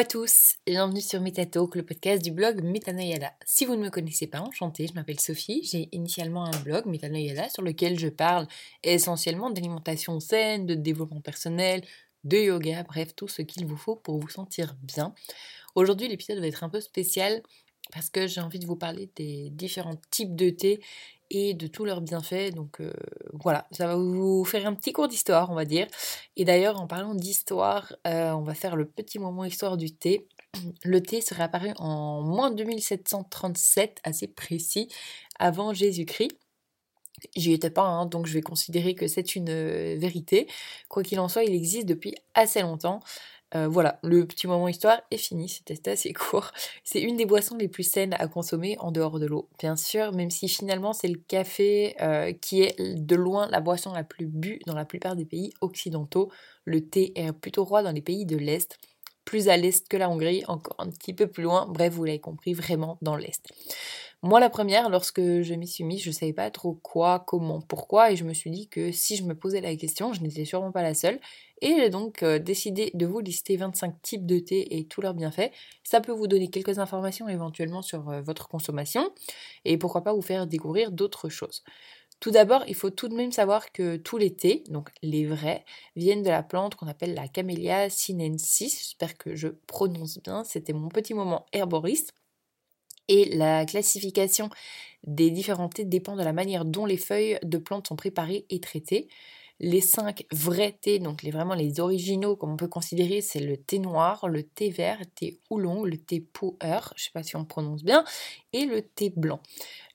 À tous, bienvenue sur Metatalk, le podcast du blog Metanoyada. Si vous ne me connaissez pas, enchantée, je m'appelle Sophie, j'ai initialement un blog Metanoyada sur lequel je parle essentiellement d'alimentation saine, de développement personnel, de yoga, bref, tout ce qu'il vous faut pour vous sentir bien. Aujourd'hui, l'épisode va être un peu spécial parce que j'ai envie de vous parler des différents types de thé et de tous leurs bienfaits. Donc euh, voilà, ça va vous faire un petit cours d'histoire, on va dire. Et d'ailleurs, en parlant d'histoire, euh, on va faire le petit moment histoire du thé. Le thé serait apparu en moins 2737, assez précis, avant Jésus-Christ. J'y étais pas, hein, donc je vais considérer que c'est une euh, vérité. Quoi qu'il en soit, il existe depuis assez longtemps. Euh, voilà, le petit moment histoire est fini, c'était assez court. C'est une des boissons les plus saines à consommer en dehors de l'eau, bien sûr, même si finalement c'est le café euh, qui est de loin la boisson la plus bue dans la plupart des pays occidentaux. Le thé est plutôt roi dans les pays de l'Est, plus à l'Est que la Hongrie, encore un petit peu plus loin, bref, vous l'avez compris, vraiment dans l'Est. Moi, la première, lorsque je m'y suis mise, je ne savais pas trop quoi, comment, pourquoi, et je me suis dit que si je me posais la question, je n'étais sûrement pas la seule, et j'ai donc euh, décidé de vous lister 25 types de thé et tous leurs bienfaits. Ça peut vous donner quelques informations éventuellement sur euh, votre consommation, et pourquoi pas vous faire découvrir d'autres choses. Tout d'abord, il faut tout de même savoir que tous les thés, donc les vrais, viennent de la plante qu'on appelle la Camellia sinensis. J'espère que je prononce bien. C'était mon petit moment herboriste. Et la classification des différents thés dépend de la manière dont les feuilles de plantes sont préparées et traitées. Les cinq vrais thés, donc les, vraiment les originaux, comme on peut considérer, c'est le thé noir, le thé vert, le thé oolong, le thé pu'er, je ne sais pas si on prononce bien, et le thé blanc.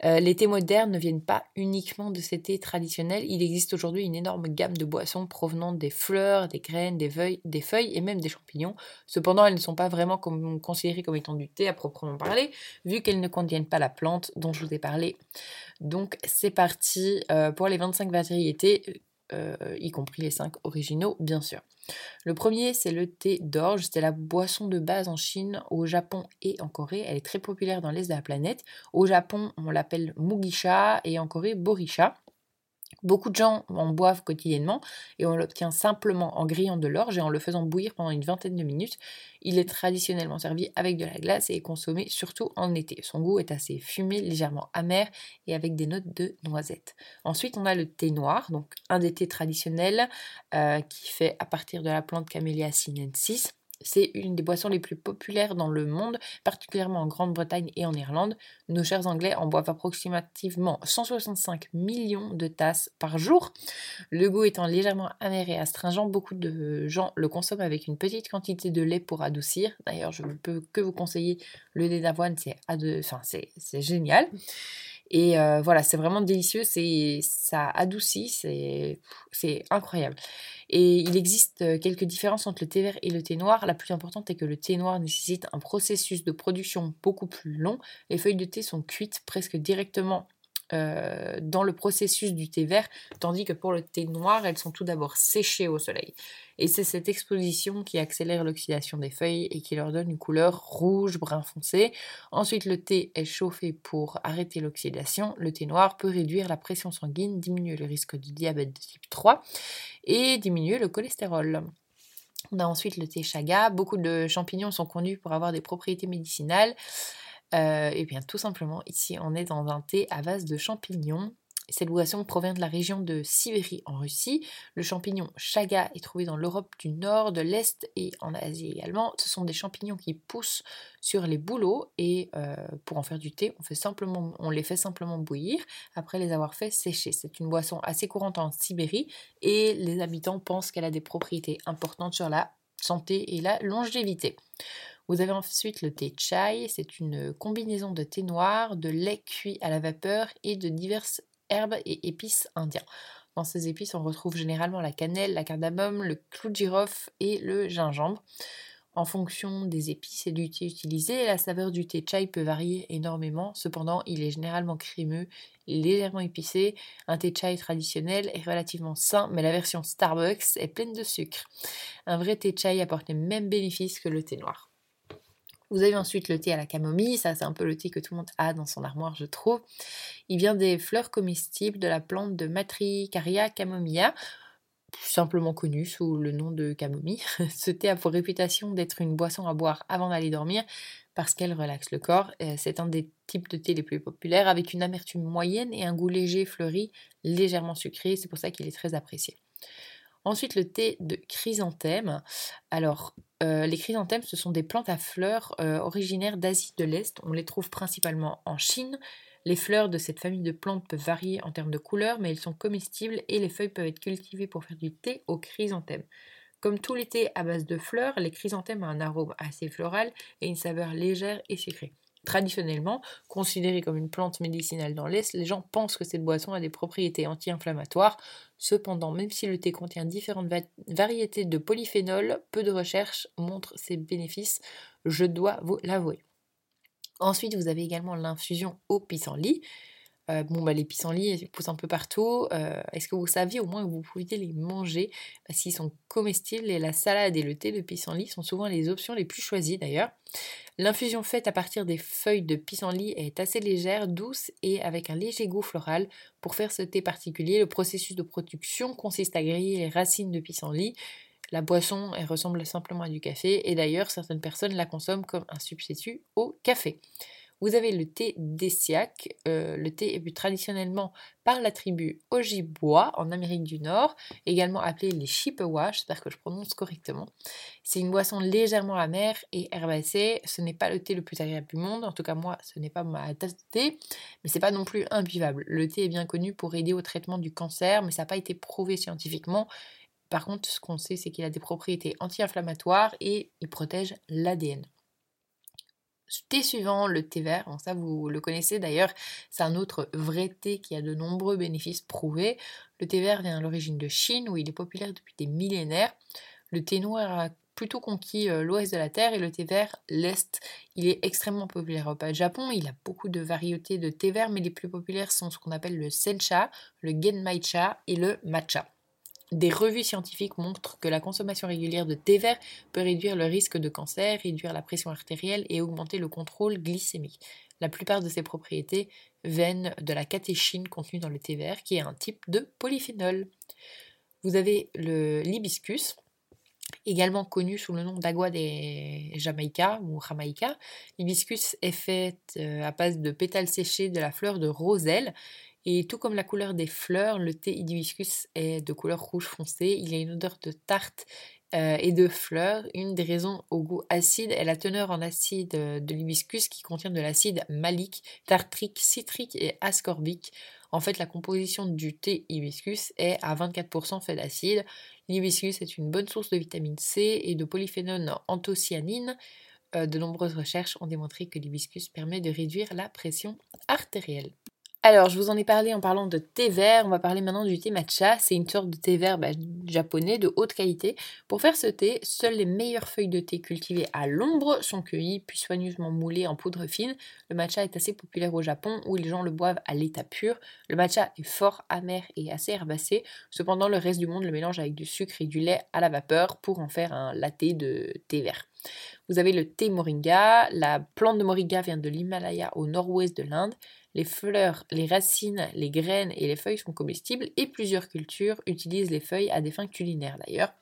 Euh, les thés modernes ne viennent pas uniquement de ces thés traditionnels. Il existe aujourd'hui une énorme gamme de boissons provenant des fleurs, des graines, des feuilles, des feuilles et même des champignons. Cependant, elles ne sont pas vraiment considérées comme étant du thé à proprement parler, vu qu'elles ne contiennent pas la plante dont je vous ai parlé. Donc c'est parti euh, pour les 25 variétés euh, y compris les cinq originaux, bien sûr. Le premier, c'est le thé d'orge. C'est la boisson de base en Chine, au Japon et en Corée. Elle est très populaire dans l'est de la planète. Au Japon, on l'appelle mugisha et en Corée, borisha. Beaucoup de gens en boivent quotidiennement et on l'obtient simplement en grillant de l'orge et en le faisant bouillir pendant une vingtaine de minutes. Il est traditionnellement servi avec de la glace et est consommé surtout en été. Son goût est assez fumé, légèrement amer et avec des notes de noisette. Ensuite, on a le thé noir, donc un des thés traditionnels euh, qui fait à partir de la plante Camellia sinensis. C'est une des boissons les plus populaires dans le monde, particulièrement en Grande-Bretagne et en Irlande. Nos chers Anglais en boivent approximativement 165 millions de tasses par jour. Le goût étant légèrement amer et astringent, beaucoup de gens le consomment avec une petite quantité de lait pour adoucir. D'ailleurs, je ne peux que vous conseiller le lait d'avoine, c'est enfin, génial. Et euh, voilà, c'est vraiment délicieux, c'est ça adoucit, c'est incroyable. Et il existe euh, quelques différences entre le thé vert et le thé noir. La plus importante est que le thé noir nécessite un processus de production beaucoup plus long. Les feuilles de thé sont cuites presque directement euh, dans le processus du thé vert, tandis que pour le thé noir, elles sont tout d'abord séchées au soleil. Et c'est cette exposition qui accélère l'oxydation des feuilles et qui leur donne une couleur rouge, brun foncé. Ensuite, le thé est chauffé pour arrêter l'oxydation. Le thé noir peut réduire la pression sanguine, diminuer le risque de diabète de type 3 et diminuer le cholestérol. On a ensuite le thé chaga. Beaucoup de champignons sont connus pour avoir des propriétés médicinales. Euh, et bien tout simplement, ici on est dans un thé à base de champignons. Cette boisson provient de la région de Sibérie en Russie. Le champignon chaga est trouvé dans l'Europe du Nord, de l'Est et en Asie également. Ce sont des champignons qui poussent sur les bouleaux et euh, pour en faire du thé, on les fait simplement bouillir après les avoir fait sécher. C'est une boisson assez courante en Sibérie et les habitants pensent qu'elle a des propriétés importantes sur la santé et la longévité. Vous avez ensuite le thé chai, c'est une combinaison de thé noir, de lait cuit à la vapeur et de diverses herbes et épices indiens. Dans ces épices, on retrouve généralement la cannelle, la cardamome, le clou de girofle et le gingembre. En fonction des épices et du thé utilisé, la saveur du thé chai peut varier énormément. Cependant, il est généralement crémeux, légèrement épicé. Un thé chai traditionnel est relativement sain, mais la version Starbucks est pleine de sucre. Un vrai thé chai apporte les mêmes bénéfices que le thé noir. Vous avez ensuite le thé à la camomille, ça c'est un peu le thé que tout le monde a dans son armoire je trouve. Il vient des fleurs comestibles de la plante de Matricaria camomilla. simplement connu sous le nom de camomille. Ce thé a pour réputation d'être une boisson à boire avant d'aller dormir parce qu'elle relaxe le corps. C'est un des types de thé les plus populaires avec une amertume moyenne et un goût léger fleuri, légèrement sucré. C'est pour ça qu'il est très apprécié. Ensuite, le thé de chrysanthème. Alors, euh, les chrysanthèmes, ce sont des plantes à fleurs euh, originaires d'Asie de l'Est. On les trouve principalement en Chine. Les fleurs de cette famille de plantes peuvent varier en termes de couleur, mais elles sont comestibles et les feuilles peuvent être cultivées pour faire du thé au chrysanthème. Comme tous les thés à base de fleurs, les chrysanthèmes ont un arôme assez floral et une saveur légère et sucrée. Traditionnellement, considérée comme une plante médicinale dans l'Est, les gens pensent que cette boisson a des propriétés anti-inflammatoires. Cependant, même si le thé contient différentes variétés de polyphénols, peu de recherches montrent ses bénéfices, je dois vous l'avouer. Ensuite, vous avez également l'infusion au pissenlit. Euh, bon, bah, les pissenlits, poussent un peu partout. Euh, est-ce que vous saviez au moins que vous pouviez les manger? Parce qu'ils sont comestibles et la salade et le thé de pissenlit sont souvent les options les plus choisies d'ailleurs. L'infusion faite à partir des feuilles de pissenlit est assez légère, douce et avec un léger goût floral. Pour faire ce thé particulier, le processus de production consiste à griller les racines de pissenlit. La boisson, elle ressemble simplement à du café et d'ailleurs certaines personnes la consomment comme un substitut au café. Vous avez le thé d'Essiac. Euh, le thé est bu traditionnellement par la tribu Ojibwa en Amérique du Nord, également appelé les Chippewa, j'espère que je prononce correctement. C'est une boisson légèrement amère et herbacée. Ce n'est pas le thé le plus agréable du monde, en tout cas moi, ce n'est pas ma tasse de thé, mais c'est pas non plus imbuvable. Le thé est bien connu pour aider au traitement du cancer, mais ça n'a pas été prouvé scientifiquement. Par contre, ce qu'on sait, c'est qu'il a des propriétés anti-inflammatoires et il protège l'ADN thé suivant, le thé vert, ça vous le connaissez d'ailleurs, c'est un autre vrai thé qui a de nombreux bénéfices prouvés. Le thé vert vient à l'origine de Chine où il est populaire depuis des millénaires. Le thé noir a plutôt conquis euh, l'ouest de la Terre et le thé vert l'est. Il est extrêmement populaire au Japon. Il a beaucoup de variétés de thé vert, mais les plus populaires sont ce qu'on appelle le sencha, le genmaicha et le matcha. Des revues scientifiques montrent que la consommation régulière de thé vert peut réduire le risque de cancer, réduire la pression artérielle et augmenter le contrôle glycémique. La plupart de ces propriétés viennent de la catéchine contenue dans le thé vert, qui est un type de polyphénol. Vous avez le l'hibiscus, également connu sous le nom d'agua des Jamaïca ou Jamaïca. L'hibiscus est fait euh, à base de pétales séchés de la fleur de roselle et tout comme la couleur des fleurs, le thé hibiscus est de couleur rouge foncé. Il a une odeur de tarte euh, et de fleurs. Une des raisons au goût acide est la teneur en acide euh, de l'hibiscus qui contient de l'acide malique, tartrique, citrique et ascorbique. En fait, la composition du thé hibiscus est à 24% fait d'acide. L'hibiscus est une bonne source de vitamine C et de polyphénol anthocyanine. Euh, de nombreuses recherches ont démontré que l'hibiscus permet de réduire la pression artérielle. Alors, je vous en ai parlé en parlant de thé vert. On va parler maintenant du thé matcha. C'est une sorte de thé vert bah, japonais de haute qualité. Pour faire ce thé, seules les meilleures feuilles de thé cultivées à l'ombre sont cueillies puis soigneusement moulées en poudre fine. Le matcha est assez populaire au Japon où les gens le boivent à l'état pur. Le matcha est fort amer et assez herbacé. Cependant, le reste du monde le mélange avec du sucre et du lait à la vapeur pour en faire un latte de thé vert. Vous avez le thé moringa. La plante de moringa vient de l'Himalaya au nord-ouest de l'Inde. Les fleurs, les racines, les graines et les feuilles sont comestibles et plusieurs cultures utilisent les feuilles à des fins culinaires d'ailleurs.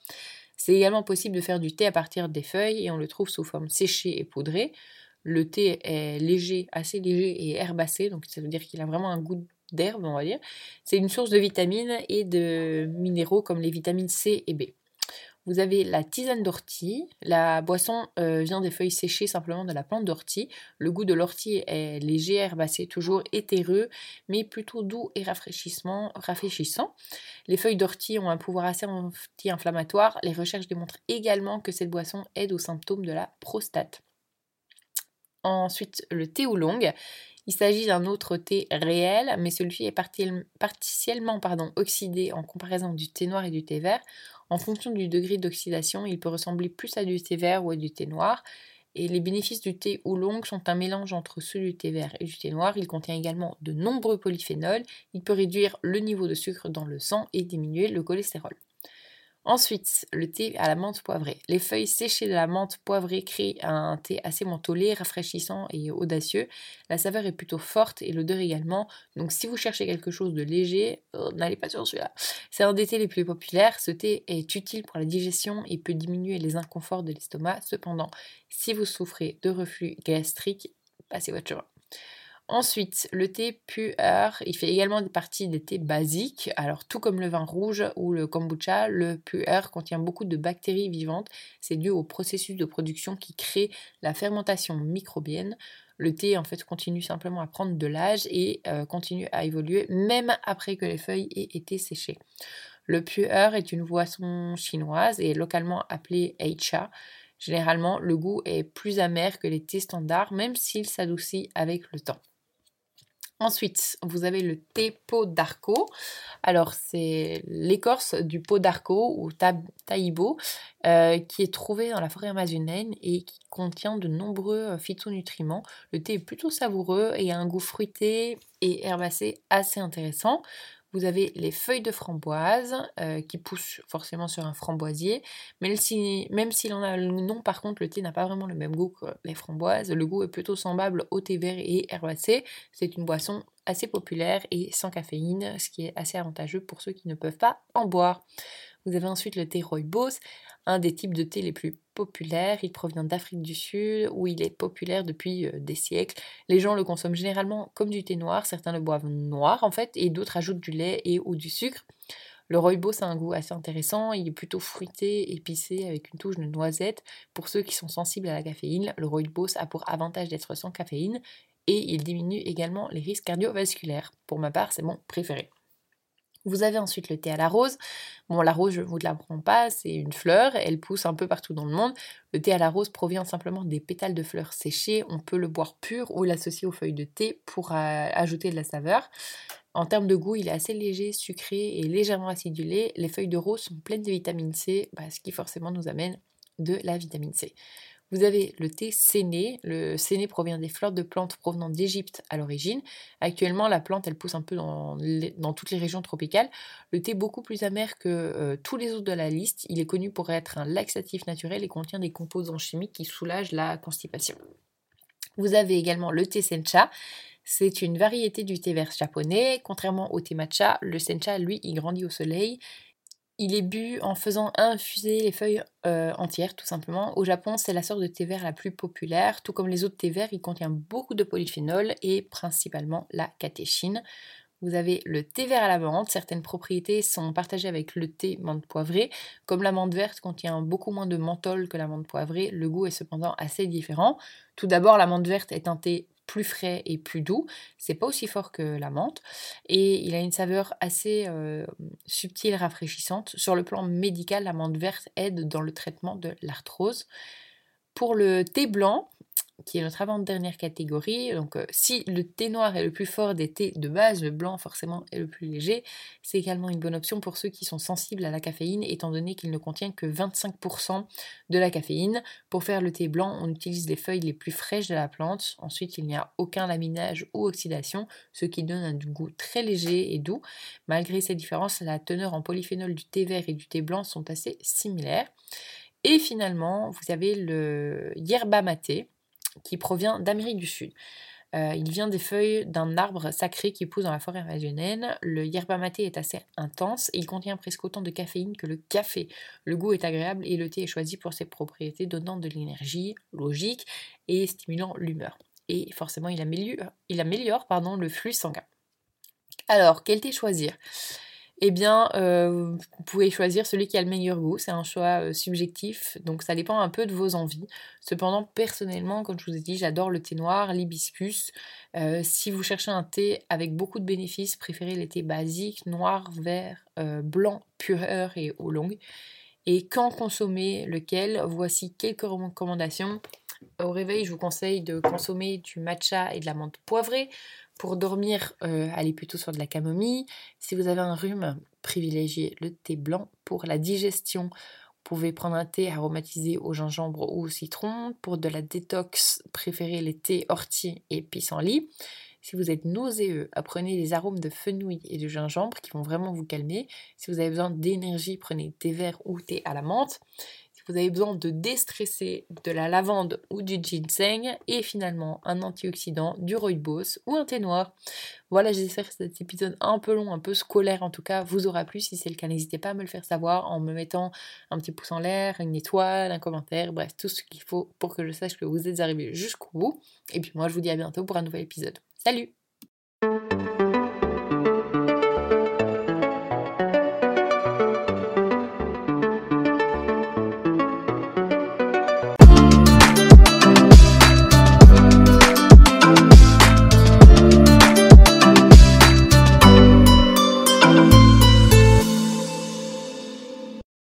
C'est également possible de faire du thé à partir des feuilles et on le trouve sous forme séchée et poudrée. Le thé est léger, assez léger et herbacé, donc ça veut dire qu'il a vraiment un goût d'herbe, on va dire. C'est une source de vitamines et de minéraux comme les vitamines C et B. Vous avez la tisane d'ortie. La boisson euh, vient des feuilles séchées simplement de la plante d'ortie. Le goût de l'ortie est léger, herbacé, toujours éthéreux, mais plutôt doux et rafraîchissant. Les feuilles d'ortie ont un pouvoir assez anti-inflammatoire. Les recherches démontrent également que cette boisson aide aux symptômes de la prostate. Ensuite, le thé oolong. Il s'agit d'un autre thé réel, mais celui-ci est partiellement oxydé en comparaison du thé noir et du thé vert. En fonction du degré d'oxydation, il peut ressembler plus à du thé vert ou à du thé noir. Et les bénéfices du thé oolong sont un mélange entre ceux du thé vert et du thé noir. Il contient également de nombreux polyphénols. Il peut réduire le niveau de sucre dans le sang et diminuer le cholestérol. Ensuite, le thé à la menthe poivrée. Les feuilles séchées de la menthe poivrée créent un thé assez mentholé, rafraîchissant et audacieux. La saveur est plutôt forte et l'odeur également. Donc si vous cherchez quelque chose de léger, euh, n'allez pas sur celui-là. C'est un des thés les plus populaires. Ce thé est utile pour la digestion et peut diminuer les inconforts de l'estomac. Cependant, si vous souffrez de reflux gastrique, passez votre chemin. Ensuite, le thé pu'er, il fait également partie des thés basiques. Alors, tout comme le vin rouge ou le kombucha, le pu'er contient beaucoup de bactéries vivantes. C'est dû au processus de production qui crée la fermentation microbienne. Le thé, en fait, continue simplement à prendre de l'âge et euh, continue à évoluer même après que les feuilles aient été séchées. Le pu'er est une boisson chinoise et localement appelée eicha. Généralement, le goût est plus amer que les thés standards, même s'il s'adoucit avec le temps. Ensuite, vous avez le thé pot d'arco. Alors, c'est l'écorce du pot d'arco ou taïbo euh, qui est trouvé dans la forêt amazonienne et qui contient de nombreux euh, phytonutriments. Le thé est plutôt savoureux et a un goût fruité et herbacé assez intéressant. Vous avez les feuilles de framboise euh, qui poussent forcément sur un framboisier. Même s'il même en a le nom, par contre, le thé n'a pas vraiment le même goût que les framboises. Le goût est plutôt semblable au thé vert et herbacé. C'est une boisson assez populaire et sans caféine, ce qui est assez avantageux pour ceux qui ne peuvent pas en boire. Vous avez ensuite le thé rooibos, un des types de thé les plus populaires. Il provient d'Afrique du Sud où il est populaire depuis euh, des siècles. Les gens le consomment généralement comme du thé noir, certains le boivent noir en fait et d'autres ajoutent du lait et ou du sucre. Le rooibos a un goût assez intéressant, il est plutôt fruité, épicé avec une touche de noisette. Pour ceux qui sont sensibles à la caféine, le rooibos a pour avantage d'être sans caféine et il diminue également les risques cardiovasculaires. Pour ma part, c'est mon préféré. Vous avez ensuite le thé à la rose. Bon, la rose, je ne vous l'apprends pas, c'est une fleur, elle pousse un peu partout dans le monde. Le thé à la rose provient simplement des pétales de fleurs séchées. On peut le boire pur ou l'associer aux feuilles de thé pour euh, ajouter de la saveur. En termes de goût, il est assez léger, sucré et légèrement acidulé. Les feuilles de rose sont pleines de vitamine C, bah, ce qui forcément nous amène de la vitamine C. Vous avez le thé séné. Le séné provient des fleurs de plantes provenant d'Égypte à l'origine. Actuellement, la plante, elle pousse un peu dans, toutes les régions tropicales. Le thé beaucoup plus amer que euh, tous les autres de la liste. Il est connu pour être un laxatif naturel et contient des composants chimiques qui soulagent la constipation. Vous avez également le thé sencha. C'est une variété du thé vert japonais. Contrairement au thé matcha, le sencha, lui, il grandit au soleil il est bu en faisant infuser les feuilles euh, entières, tout simplement. Au Japon, c'est la sorte de thé vert la plus populaire. Tout comme les autres thés verts, il contient beaucoup de polyphénol et principalement la catéchine. Vous avez le thé vert à la menthe. Certaines propriétés sont partagées avec le thé menthe poivrée. Comme la menthe verte contient beaucoup moins de menthol que la menthe poivrée, le goût est cependant assez différent. Tout d'abord, la menthe verte est un thé plus frais et plus doux. C'est pas aussi fort que la menthe et il a une saveur assez euh, subtile, rafraîchissante. Sur le plan médical, la menthe verte aide dans le traitement de l'arthrose. Pour le thé blanc, qui est notre avant-dernière catégorie. Donc euh, si le thé noir est le plus fort des thés de base, le blanc forcément est le plus léger. C'est également une bonne option pour ceux qui sont sensibles à la caféine, étant donné qu'il ne contient que 25% de la caféine. Pour faire le thé blanc, on utilise les feuilles les plus fraîches de la plante. Ensuite, il n'y a aucun laminage ou oxydation, ce qui donne un goût très léger et doux. Malgré ces différences, la teneur en polyphénol du thé vert et du thé blanc sont assez similaires. Et finalement, vous avez le yerba maté qui provient d'Amérique du Sud. Euh, il vient des feuilles d'un arbre sacré qui pousse dans la forêt amazonienne. Le yerba maté est assez intense et il contient presque autant de caféine que le café. Le goût est agréable et le thé est choisi pour ses propriétés donnant de l'énergie logique et stimulant l'humeur. Et forcément, il améliore, le flux sanguin. Alors, quel thé choisir? Eh bien, euh, vous pouvez choisir celui qui a le meilleur goût. C'est un choix euh, subjectif, donc ça dépend un peu de vos envies. Cependant, personnellement, comme je vous ai dit, j'adore le thé noir, l'hibiscus. Euh, si vous cherchez un thé avec beaucoup de bénéfices, préférez les thés basiques, noir, vert, blanc, pureur et eau longue. Et quand consommer lequel Voici quelques recommandations. Au réveil, je vous conseille de consommer du matcha et de la menthe poivrée. Pour dormir, euh, allez plutôt sur de la camomille. Si vous avez un rhume, privilégiez le thé blanc. Pour la digestion, vous pouvez prendre un thé aromatisé au gingembre ou au citron. Pour de la détox, préférez les thés ortie et pissenlit. Si vous êtes nauséeux, apprenez des arômes de fenouil et de gingembre qui vont vraiment vous calmer. Si vous avez besoin d'énergie, prenez thé vert ou thé à la menthe vous avez besoin de déstresser de la lavande ou du ginseng et finalement un antioxydant, du rooibos ou un thé noir. Voilà, j'espère que cet épisode un peu long, un peu scolaire en tout cas, vous aura plu. Si c'est le cas, n'hésitez pas à me le faire savoir en me mettant un petit pouce en l'air, une étoile, un commentaire, bref, tout ce qu'il faut pour que je sache que vous êtes arrivé jusqu'au bout. Et puis moi, je vous dis à bientôt pour un nouvel épisode. Salut